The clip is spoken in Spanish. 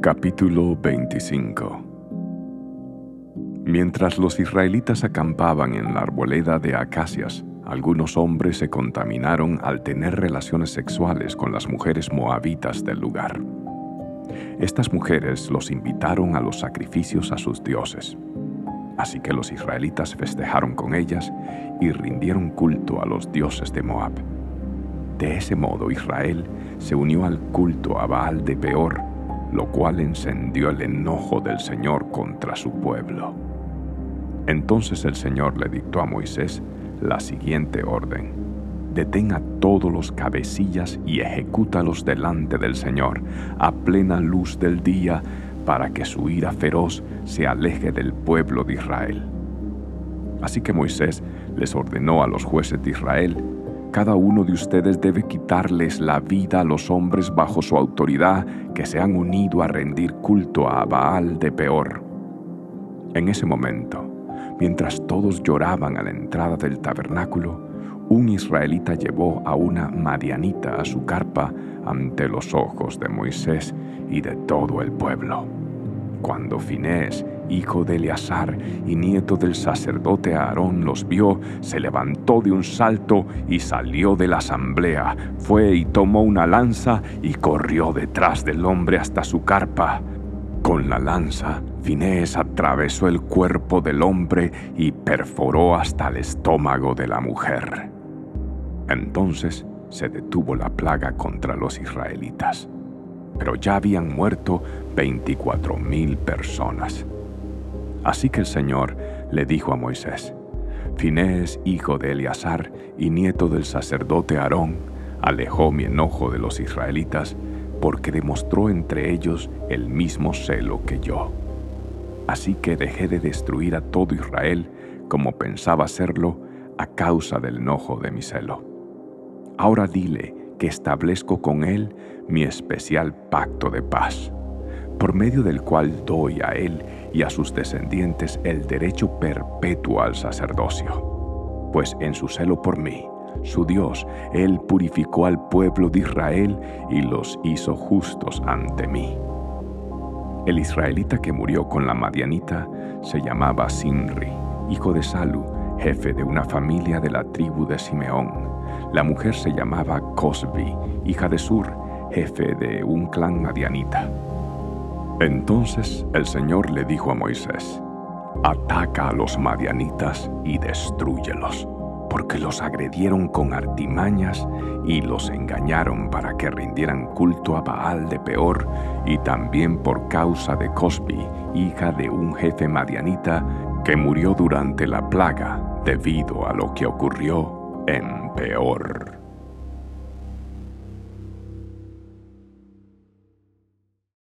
Capítulo 25 Mientras los israelitas acampaban en la arboleda de acacias, algunos hombres se contaminaron al tener relaciones sexuales con las mujeres moabitas del lugar. Estas mujeres los invitaron a los sacrificios a sus dioses. Así que los israelitas festejaron con ellas y rindieron culto a los dioses de Moab. De ese modo Israel se unió al culto a Baal de Peor, lo cual encendió el enojo del Señor contra su pueblo. Entonces el Señor le dictó a Moisés la siguiente orden. Detén a todos los cabecillas y ejecútalos delante del Señor a plena luz del día para que su ira feroz se aleje del pueblo de Israel. Así que Moisés les ordenó a los jueces de Israel, cada uno de ustedes debe quitarles la vida a los hombres bajo su autoridad que se han unido a rendir culto a Baal de Peor. En ese momento, mientras todos lloraban a la entrada del tabernáculo, un israelita llevó a una madianita a su carpa ante los ojos de Moisés y de todo el pueblo. Cuando Finés, hijo de Eleazar y nieto del sacerdote Aarón, los vio, se levantó de un salto y salió de la asamblea. Fue y tomó una lanza y corrió detrás del hombre hasta su carpa. Con la lanza, Finés atravesó el cuerpo del hombre y perforó hasta el estómago de la mujer. Entonces se detuvo la plaga contra los israelitas, pero ya habían muerto veinticuatro mil personas. Así que el Señor le dijo a Moisés, Finés, hijo de Eleazar y nieto del sacerdote Aarón, alejó mi enojo de los israelitas porque demostró entre ellos el mismo celo que yo. Así que dejé de destruir a todo Israel como pensaba hacerlo a causa del enojo de mi celo. Ahora dile que establezco con él mi especial pacto de paz, por medio del cual doy a él y a sus descendientes el derecho perpetuo al sacerdocio. Pues en su celo por mí, su Dios, él purificó al pueblo de Israel y los hizo justos ante mí. El israelita que murió con la madianita se llamaba Sinri, hijo de Salu, jefe de una familia de la tribu de Simeón la mujer se llamaba Cosbi, hija de Sur, jefe de un clan madianita. Entonces el Señor le dijo a Moisés, Ataca a los madianitas y destruyelos, porque los agredieron con artimañas y los engañaron para que rindieran culto a Baal de Peor, y también por causa de Cosbi, hija de un jefe madianita, que murió durante la plaga debido a lo que ocurrió en peor.